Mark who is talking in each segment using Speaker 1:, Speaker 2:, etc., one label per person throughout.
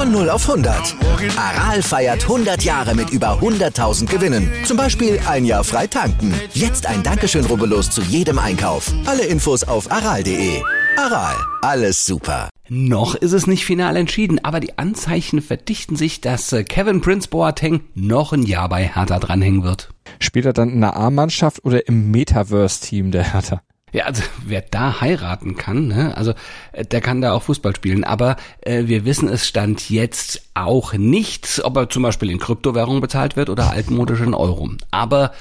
Speaker 1: Von 0 auf 100. Aral feiert 100 Jahre mit über 100.000 Gewinnen. Zum Beispiel ein Jahr frei tanken. Jetzt ein Dankeschön, rubbellos zu jedem Einkauf. Alle Infos auf aral.de. Aral, alles super.
Speaker 2: Noch ist es nicht final entschieden, aber die Anzeichen verdichten sich, dass äh, Kevin Prince Boateng noch ein Jahr bei Hertha dranhängen wird.
Speaker 3: Spielt er dann in der A-Mannschaft oder im Metaverse-Team der Hertha?
Speaker 2: Ja, also wer da heiraten kann, ne, also äh, der kann da auch Fußball spielen. Aber äh, wir wissen es stand jetzt auch nicht, ob er zum Beispiel in Kryptowährung bezahlt wird oder altmodisch in Euro. Aber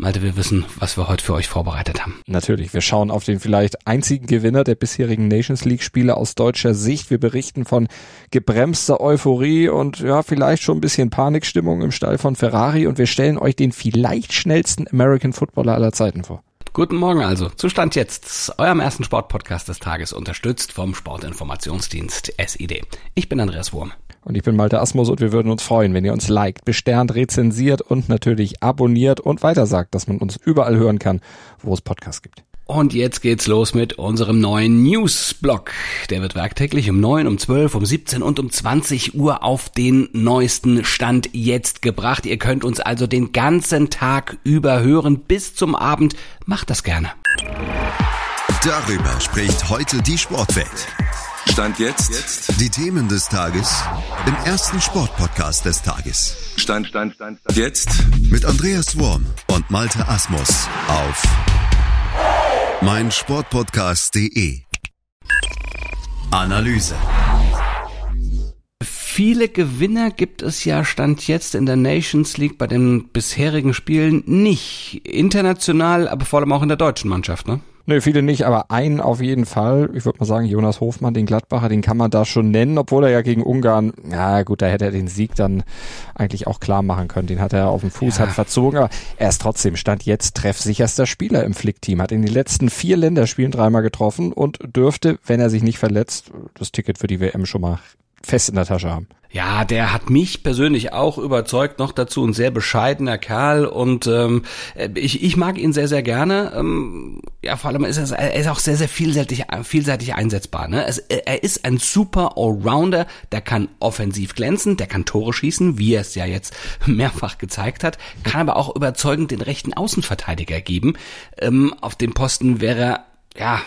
Speaker 2: Malte, wir wissen, was wir heute für euch vorbereitet haben.
Speaker 3: Natürlich, wir schauen auf den vielleicht einzigen Gewinner der bisherigen Nations League Spiele aus deutscher Sicht. Wir berichten von gebremster Euphorie und ja, vielleicht schon ein bisschen Panikstimmung im Stall von Ferrari und wir stellen euch den vielleicht schnellsten American Footballer aller Zeiten vor.
Speaker 2: Guten Morgen also. Zustand jetzt, eurem ersten Sportpodcast des Tages, unterstützt vom Sportinformationsdienst SID. Ich bin Andreas Wurm.
Speaker 3: Und ich bin Malte Asmus und wir würden uns freuen, wenn ihr uns liked, besternt, rezensiert und natürlich abonniert und weitersagt, dass man uns überall hören kann, wo es Podcasts gibt.
Speaker 2: Und jetzt geht's los mit unserem neuen Newsblock. Der wird werktäglich um 9, um 12, um 17 und um 20 Uhr auf den neuesten Stand jetzt gebracht. Ihr könnt uns also den ganzen Tag über hören bis zum Abend. Macht das gerne.
Speaker 4: Darüber spricht heute die Sportwelt. Stand jetzt. jetzt. Die Themen des Tages im ersten Sportpodcast des Tages. Stand, Stand, Stand, Stand. Jetzt. Mit Andreas Worm und Malte Asmus auf mein Sportpodcast.de. Analyse.
Speaker 2: Viele Gewinner gibt es ja Stand jetzt in der Nations League bei den bisherigen Spielen nicht. International, aber vor allem auch in der deutschen Mannschaft, ne?
Speaker 3: Nö, viele nicht, aber einen auf jeden Fall. Ich würde mal sagen, Jonas Hofmann, den Gladbacher, den kann man da schon nennen, obwohl er ja gegen Ungarn, ja gut, da hätte er den Sieg dann eigentlich auch klar machen können. Den hat er auf dem Fuß, ja. hat verzogen, aber er ist trotzdem, stand jetzt treffsicherster Spieler im Flickteam, hat in den letzten vier Länderspielen dreimal getroffen und dürfte, wenn er sich nicht verletzt, das Ticket für die WM schon mal fest in der Tasche haben.
Speaker 2: Ja, der hat mich persönlich auch überzeugt, noch dazu ein sehr bescheidener Kerl und ähm, ich, ich mag ihn sehr, sehr gerne. Ähm, ja, vor allem ist er, er ist auch sehr, sehr vielseitig, vielseitig einsetzbar. Ne? Es, er ist ein super Allrounder, der kann offensiv glänzen, der kann Tore schießen, wie er es ja jetzt mehrfach gezeigt hat, kann aber auch überzeugend den rechten Außenverteidiger geben. Ähm, auf dem Posten wäre er, ja,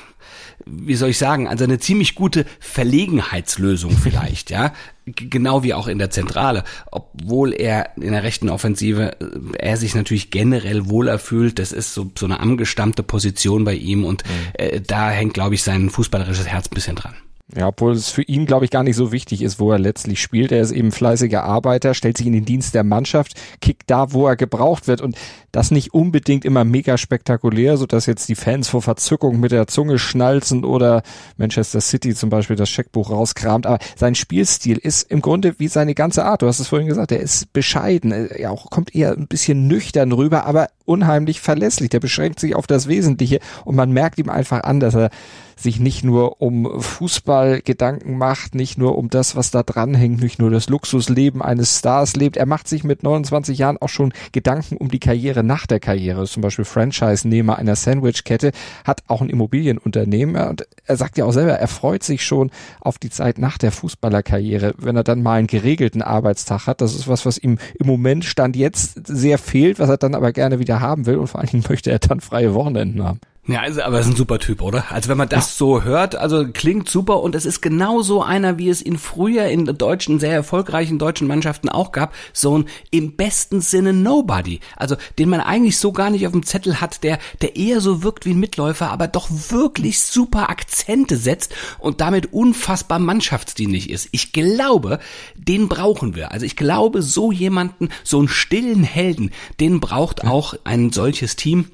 Speaker 2: wie soll ich sagen, also eine ziemlich gute Verlegenheitslösung vielleicht, ja. Genau wie auch in der Zentrale. Obwohl er in der rechten Offensive, äh, er sich natürlich generell wohler fühlt. Das ist so, so eine angestammte Position bei ihm und mhm. äh, da hängt, glaube ich, sein fußballerisches Herz ein bisschen dran.
Speaker 3: Ja, obwohl es für ihn, glaube ich, gar nicht so wichtig ist, wo er letztlich spielt. Er ist eben fleißiger Arbeiter, stellt sich in den Dienst der Mannschaft, kickt da, wo er gebraucht wird und das nicht unbedingt immer mega spektakulär, so dass jetzt die Fans vor Verzückung mit der Zunge schnalzen oder Manchester City zum Beispiel das Scheckbuch rauskramt. Aber sein Spielstil ist im Grunde wie seine ganze Art. Du hast es vorhin gesagt, er ist bescheiden, er auch kommt eher ein bisschen nüchtern rüber, aber unheimlich verlässlich. Der beschränkt sich auf das Wesentliche und man merkt ihm einfach an, dass er sich nicht nur um Fußball Gedanken macht, nicht nur um das, was da dranhängt, nicht nur das Luxusleben eines Stars lebt. Er macht sich mit 29 Jahren auch schon Gedanken um die Karriere nach der Karriere. Zum Beispiel Franchise-Nehmer einer Sandwich-Kette, hat auch ein Immobilienunternehmen und er sagt ja auch selber, er freut sich schon auf die Zeit nach der Fußballerkarriere, wenn er dann mal einen geregelten Arbeitstag hat. Das ist was, was ihm im Moment Stand jetzt sehr fehlt, was er dann aber gerne wieder haben will und vor allen Dingen möchte er dann freie Wochenenden haben.
Speaker 2: Ja, also, aber ist ein super Typ, oder? Also wenn man das ja. so hört, also klingt super und es ist genau so einer, wie es ihn früher in deutschen, sehr erfolgreichen deutschen Mannschaften auch gab, so ein im besten Sinne Nobody. Also den man eigentlich so gar nicht auf dem Zettel hat, der, der eher so wirkt wie ein Mitläufer, aber doch wirklich super Akzente setzt und damit unfassbar mannschaftsdienlich ist. Ich glaube, den brauchen wir. Also ich glaube, so jemanden, so einen stillen Helden, den braucht auch ein solches Team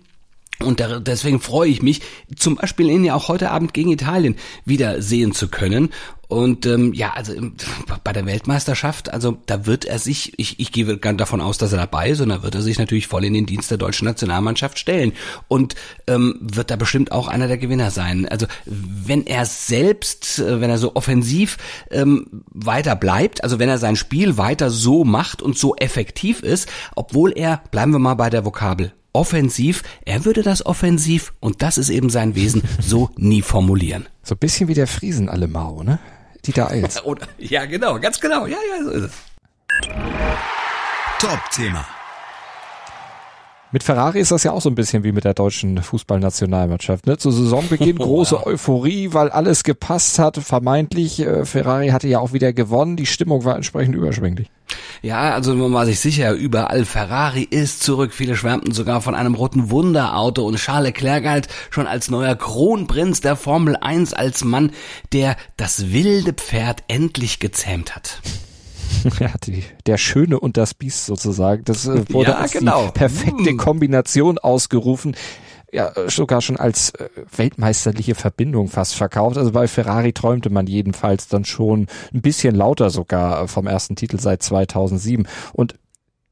Speaker 2: Und deswegen freue ich mich, zum Beispiel ihn ja auch heute Abend gegen Italien wieder sehen zu können. Und ähm, ja, also bei der Weltmeisterschaft, also da wird er sich, ich, ich gehe davon aus, dass er dabei ist, und da wird er sich natürlich voll in den Dienst der deutschen Nationalmannschaft stellen und ähm, wird da bestimmt auch einer der Gewinner sein. Also wenn er selbst, äh, wenn er so offensiv ähm, weiter bleibt, also wenn er sein Spiel weiter so macht und so effektiv ist, obwohl er, bleiben wir mal bei der Vokabel, offensiv, er würde das offensiv, und das ist eben sein Wesen, so nie formulieren.
Speaker 3: So ein bisschen wie der Friesen Allemau, ne? Dieter Eils.
Speaker 2: ja, genau, ganz genau. Ja, ja, so ist es.
Speaker 4: Top-Thema.
Speaker 3: Mit Ferrari ist das ja auch so ein bisschen wie mit der deutschen Fußballnationalmannschaft. Ne? Zu Saisonbeginn große Euphorie, weil alles gepasst hat, vermeintlich. Äh, Ferrari hatte ja auch wieder gewonnen, die Stimmung war entsprechend überschwänglich.
Speaker 2: Ja, also man war sich sicher, überall Ferrari ist zurück. Viele schwärmten sogar von einem roten Wunderauto und Charles Leclerc galt schon als neuer Kronprinz der Formel 1, als Mann, der das wilde Pferd endlich gezähmt hat.
Speaker 3: Ja, die, der Schöne und das Biest sozusagen. Das äh, wurde ja, als genau. die perfekte hm. Kombination ausgerufen ja sogar schon als äh, weltmeisterliche Verbindung fast verkauft. Also bei Ferrari träumte man jedenfalls dann schon ein bisschen lauter sogar vom ersten Titel seit 2007. Und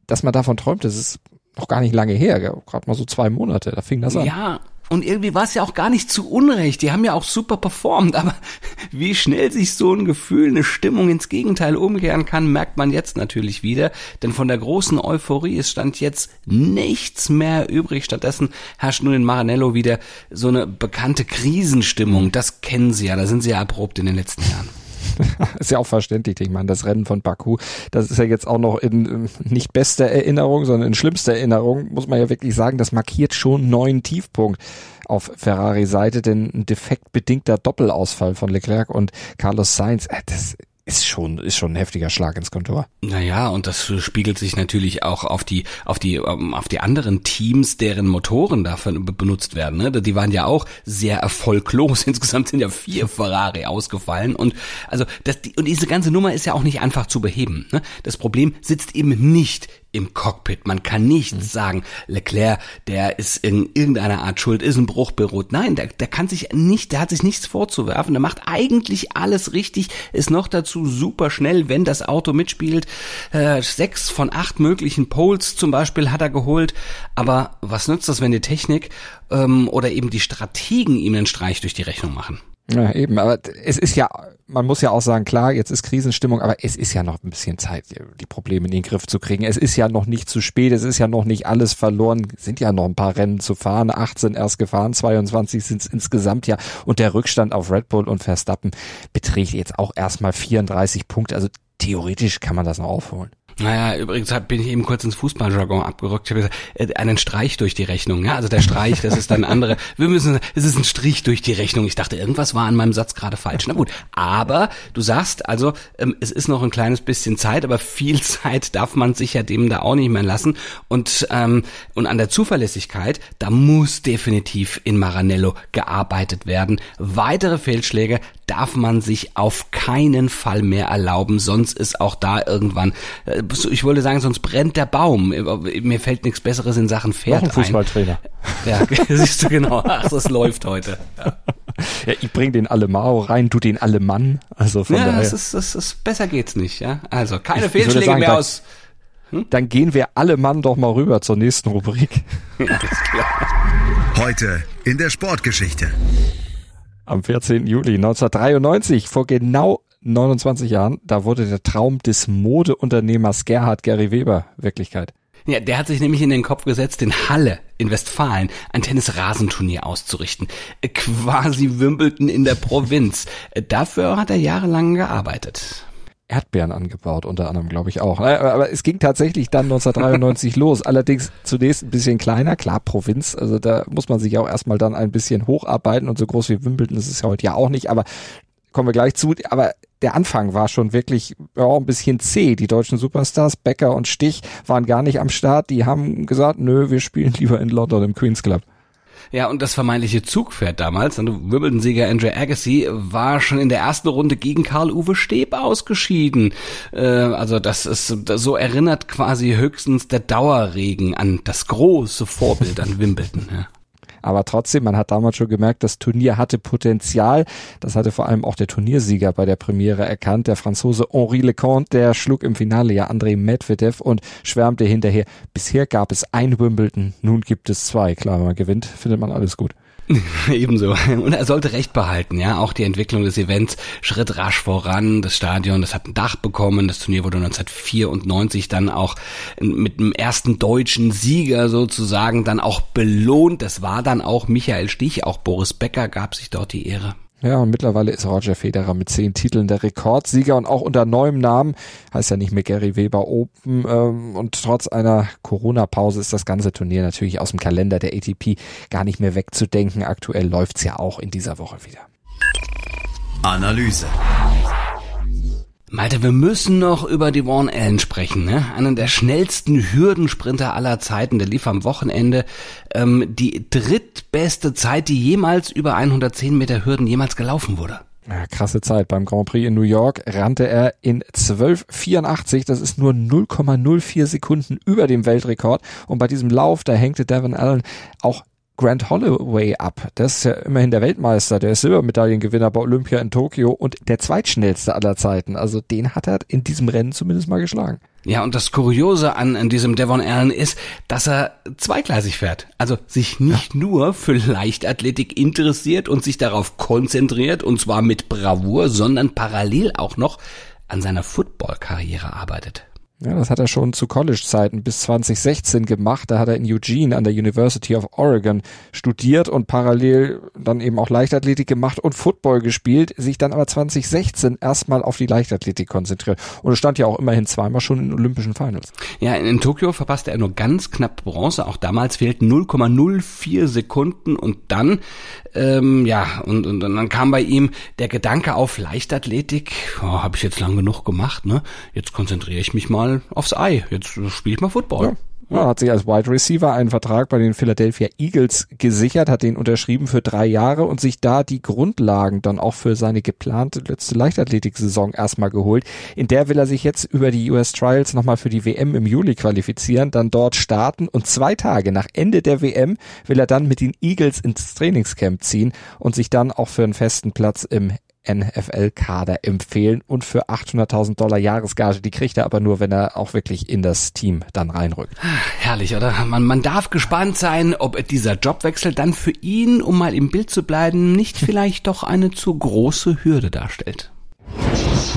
Speaker 3: dass man davon träumt, das ist noch gar nicht lange her, gerade mal so zwei Monate, da fing das an.
Speaker 2: Ja, und irgendwie war es ja auch gar nicht zu Unrecht. Die haben ja auch super performt. Aber wie schnell sich so ein Gefühl, eine Stimmung ins Gegenteil umkehren kann, merkt man jetzt natürlich wieder. Denn von der großen Euphorie ist stand jetzt nichts mehr übrig. Stattdessen herrscht nun in Maranello wieder so eine bekannte Krisenstimmung. Das kennen sie ja. Da sind sie ja erprobt in den letzten Jahren.
Speaker 3: ist ja auch verständlich. Ich meine, das Rennen von Baku, das ist ja jetzt auch noch in ähm, nicht bester Erinnerung, sondern in schlimmster Erinnerung, muss man ja wirklich sagen, das markiert schon einen neuen Tiefpunkt auf Ferrari-Seite, denn ein defektbedingter Doppelausfall von Leclerc und Carlos Sainz, äh, das ist schon, ist schon ein heftiger Schlag ins Kontor.
Speaker 2: Naja, und das spiegelt sich natürlich auch auf die, auf die, ähm, auf die anderen Teams, deren Motoren davon benutzt werden. Ne? Die waren ja auch sehr erfolglos. Insgesamt sind ja vier Ferrari ausgefallen. Und also das, und diese ganze Nummer ist ja auch nicht einfach zu beheben. Ne? Das Problem sitzt eben nicht im Cockpit. Man kann nicht mhm. sagen, Leclerc, der ist in irgendeiner Art schuld, ist ein Bruch beruht. Nein, der, der kann sich nicht, der hat sich nichts vorzuwerfen. Der macht eigentlich alles richtig, ist noch dazu super schnell, wenn das Auto mitspielt. Äh, sechs von acht möglichen Poles zum Beispiel hat er geholt. Aber was nützt das, wenn die Technik ähm, oder eben die Strategen ihm einen Streich durch die Rechnung machen?
Speaker 3: Ja, eben, aber es ist ja, man muss ja auch sagen, klar, jetzt ist Krisenstimmung, aber es ist ja noch ein bisschen Zeit, die Probleme in den Griff zu kriegen. Es ist ja noch nicht zu spät, es ist ja noch nicht alles verloren, sind ja noch ein paar Rennen zu fahren, 18 erst gefahren, 22 sind es insgesamt ja und der Rückstand auf Red Bull und Verstappen beträgt jetzt auch erstmal 34 Punkte, also theoretisch kann man das noch aufholen.
Speaker 2: Naja, übrigens bin ich eben kurz ins Fußballjargon abgerückt. Ich habe gesagt, äh, einen Streich durch die Rechnung. Ja, also der Streich, das ist dann andere. Wir müssen, es ist ein Strich durch die Rechnung. Ich dachte, irgendwas war an meinem Satz gerade falsch. Na gut, aber du sagst, also ähm, es ist noch ein kleines bisschen Zeit, aber viel Zeit darf man sich ja dem da auch nicht mehr lassen. Und ähm, und an der Zuverlässigkeit, da muss definitiv in Maranello gearbeitet werden. Weitere Fehlschläge darf man sich auf keinen Fall mehr erlauben, sonst ist auch da irgendwann äh, ich wollte sagen, sonst brennt der Baum. Mir fällt nichts Besseres in Sachen Pferd
Speaker 3: Noch ein Fußballtrainer.
Speaker 2: Ja, siehst du genau. Ach, das läuft heute. Ja.
Speaker 3: ja ich bring den Alemao rein, du den Alemann. Also von
Speaker 2: ja,
Speaker 3: daher.
Speaker 2: Das ist, das ist, besser geht's nicht, ja. Also keine ich, Fehlschläge ich sagen, mehr aus.
Speaker 3: Hm? Dann gehen wir alle Mann doch mal rüber zur nächsten Rubrik. Ja, ist
Speaker 4: klar. Heute in der Sportgeschichte.
Speaker 3: Am 14. Juli 1993, vor genau 29 Jahren, da wurde der Traum des Modeunternehmers Gerhard Gary Weber Wirklichkeit.
Speaker 2: Ja, der hat sich nämlich in den Kopf gesetzt, in Halle in Westfalen ein Tennisrasenturnier auszurichten. Quasi Wimbledon in der Provinz. Dafür hat er jahrelang gearbeitet.
Speaker 3: Erdbeeren angebaut, unter anderem, glaube ich auch. Aber es ging tatsächlich dann 1993 los. Allerdings zunächst ein bisschen kleiner, klar, Provinz. Also da muss man sich auch erstmal dann ein bisschen hocharbeiten und so groß wie Wimbledon ist es ja heute ja auch nicht. Aber kommen wir gleich zu. Aber der Anfang war schon wirklich ja, ein bisschen zäh. Die deutschen Superstars, Becker und Stich, waren gar nicht am Start. Die haben gesagt, nö, wir spielen lieber in London im Queen's Club.
Speaker 2: Ja, und das vermeintliche Zugpferd damals, Wimbledon-Sieger Andrew Agassi, war schon in der ersten Runde gegen Karl-Uwe Steb ausgeschieden. Äh, also das ist, so erinnert quasi höchstens der Dauerregen an das große Vorbild an Wimbledon. Ja.
Speaker 3: Aber trotzdem, man hat damals schon gemerkt, das Turnier hatte Potenzial. Das hatte vor allem auch der Turniersieger bei der Premiere erkannt. Der Franzose Henri Leconte, der schlug im Finale ja André Medvedev und schwärmte hinterher. Bisher gab es ein Wimbledon, nun gibt es zwei. Klar, wenn man gewinnt, findet man alles gut.
Speaker 2: Ebenso. Und er sollte Recht behalten, ja. Auch die Entwicklung des Events schritt rasch voran. Das Stadion, das hat ein Dach bekommen. Das Turnier wurde 1994 dann auch mit dem ersten deutschen Sieger sozusagen dann auch belohnt. Das war dann auch Michael Stich. Auch Boris Becker gab sich dort die Ehre.
Speaker 3: Ja, und mittlerweile ist Roger Federer mit zehn Titeln der Rekordsieger und auch unter neuem Namen, heißt ja nicht mehr Gary Weber Open. Ähm, und trotz einer Corona-Pause ist das ganze Turnier natürlich aus dem Kalender der ATP gar nicht mehr wegzudenken. Aktuell läuft's ja auch in dieser Woche wieder.
Speaker 4: Analyse.
Speaker 2: Malte, wir müssen noch über Warren Allen sprechen, ne? Einen der schnellsten Hürdensprinter aller Zeiten. Der lief am Wochenende ähm, die drittbeste Zeit, die jemals über 110 Meter Hürden jemals gelaufen wurde.
Speaker 3: Ja, krasse Zeit. Beim Grand Prix in New York rannte er in 12,84. Das ist nur 0,04 Sekunden über dem Weltrekord. Und bei diesem Lauf, da hängte Devin Allen auch Grant Holloway ab. Das ist ja immerhin der Weltmeister, der ist Silbermedaillengewinner bei Olympia in Tokio und der zweitschnellste aller Zeiten. Also den hat er in diesem Rennen zumindest mal geschlagen.
Speaker 2: Ja, und das Kuriose an, an diesem Devon Allen ist, dass er zweigleisig fährt. Also sich nicht ja. nur für Leichtathletik interessiert und sich darauf konzentriert, und zwar mit Bravour, sondern parallel auch noch an seiner Football-Karriere arbeitet.
Speaker 3: Ja, das hat er schon zu College-Zeiten bis 2016 gemacht. Da hat er in Eugene an der University of Oregon studiert und parallel dann eben auch Leichtathletik gemacht und Football gespielt, sich dann aber 2016 erstmal auf die Leichtathletik konzentriert. Und es stand ja auch immerhin zweimal schon in Olympischen Finals.
Speaker 2: Ja, in, Tokio verpasste er nur ganz knapp Bronze. Auch damals fehlten 0,04 Sekunden und dann, ähm, ja, und, und, und dann kam bei ihm der Gedanke auf Leichtathletik. Oh, Habe ich jetzt lang genug gemacht, ne? Jetzt konzentriere ich mich mal mal aufs Ei. Jetzt spiele ich mal Football.
Speaker 3: Ja. Ja, hat sich als Wide Receiver einen Vertrag bei den Philadelphia Eagles gesichert, hat den unterschrieben für drei Jahre und sich da die Grundlagen dann auch für seine geplante letzte Leichtathletik-Saison erstmal geholt. In der will er sich jetzt über die US Trials nochmal für die WM im Juli qualifizieren, dann dort starten und zwei Tage nach Ende der WM will er dann mit den Eagles ins Trainingscamp ziehen und sich dann auch für einen festen Platz im NFL-Kader empfehlen und für 800.000 Dollar Jahresgage, die kriegt er aber nur, wenn er auch wirklich in das Team dann reinrückt.
Speaker 2: Herrlich, oder? Man, man darf gespannt sein, ob dieser Jobwechsel dann für ihn, um mal im Bild zu bleiben, nicht vielleicht doch eine zu große Hürde darstellt.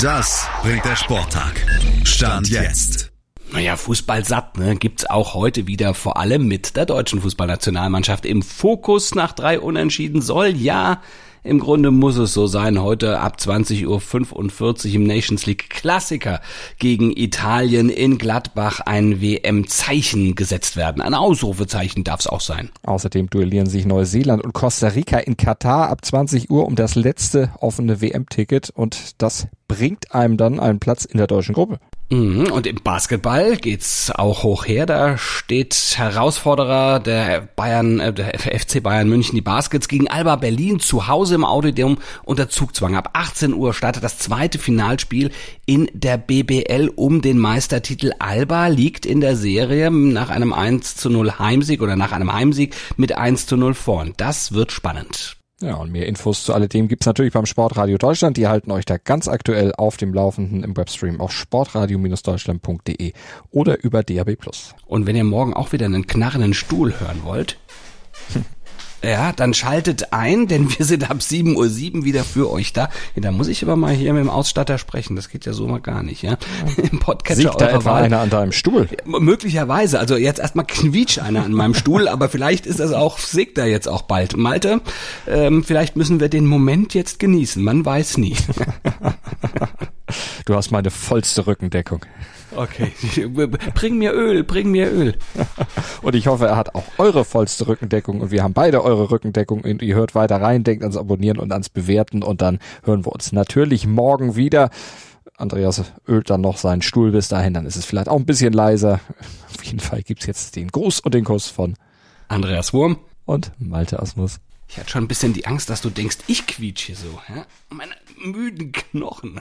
Speaker 4: Das bringt der Sporttag. Stand jetzt.
Speaker 2: Naja, Fußball satt, ne? Gibt's auch heute wieder vor allem mit der deutschen Fußballnationalmannschaft im Fokus nach drei Unentschieden soll ja im Grunde muss es so sein, heute ab 20.45 Uhr im Nations League Klassiker gegen Italien in Gladbach ein WM-Zeichen gesetzt werden. Ein Ausrufezeichen darf es auch sein.
Speaker 3: Außerdem duellieren sich Neuseeland und Costa Rica in Katar ab 20 Uhr um das letzte offene WM-Ticket und das bringt einem dann einen Platz in der deutschen Gruppe.
Speaker 2: Mhm, und im Basketball geht's auch hoch her. Da steht Herausforderer der Bayern, äh, der FC Bayern München, die Baskets gegen Alba Berlin zu Hause im Auditorium unter Zugzwang. Ab 18 Uhr startet das zweite Finalspiel in der BBL um den Meistertitel. Alba liegt in der Serie nach einem 1 zu 0 Heimsieg oder nach einem Heimsieg mit 1 zu 0 vorn. Das wird spannend.
Speaker 3: Ja, und mehr Infos zu alledem gibt's natürlich beim Sportradio Deutschland. Die halten euch da ganz aktuell auf dem Laufenden im Webstream auf sportradio-deutschland.de oder über DAB+.
Speaker 2: Und wenn ihr morgen auch wieder einen knarrenden Stuhl hören wollt, Ja, dann schaltet ein, denn wir sind ab 7.07 Uhr wieder für euch da. Ja, da muss ich aber mal hier mit dem Ausstatter sprechen. Das geht ja so mal gar nicht, ja.
Speaker 3: Im Podcatcher Siegt da etwa Wahl. einer an deinem Stuhl?
Speaker 2: Ja, möglicherweise. Also jetzt erstmal quietscht einer an meinem Stuhl, aber vielleicht ist das auch, sägt er jetzt auch bald. Malte, ähm, vielleicht müssen wir den Moment jetzt genießen. Man weiß nie.
Speaker 3: du hast meine vollste Rückendeckung.
Speaker 2: Okay, bring mir Öl, bring mir Öl.
Speaker 3: Und ich hoffe, er hat auch eure vollste Rückendeckung und wir haben beide eure Rückendeckung und ihr hört weiter rein, denkt ans Abonnieren und ans Bewerten und dann hören wir uns natürlich morgen wieder. Andreas ölt dann noch seinen Stuhl bis dahin, dann ist es vielleicht auch ein bisschen leiser. Auf jeden Fall gibt's jetzt den Gruß und den Kuss von
Speaker 2: Andreas Wurm
Speaker 3: und Malte Asmus.
Speaker 2: Ich hatte schon ein bisschen die Angst, dass du denkst, ich quietsche so. Ja? Meine müden Knochen.